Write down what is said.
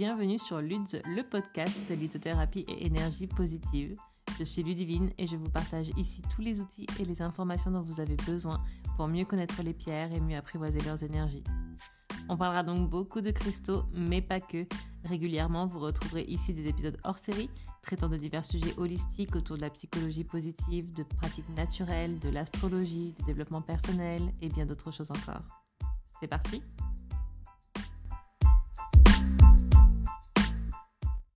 bienvenue sur LUDS, le podcast lithothérapie et énergie positive. Je suis Ludivine et je vous partage ici tous les outils et les informations dont vous avez besoin pour mieux connaître les pierres et mieux apprivoiser leurs énergies. On parlera donc beaucoup de cristaux, mais pas que. Régulièrement, vous retrouverez ici des épisodes hors série traitant de divers sujets holistiques autour de la psychologie positive, de pratiques naturelles, de l'astrologie, du développement personnel et bien d'autres choses encore. C'est parti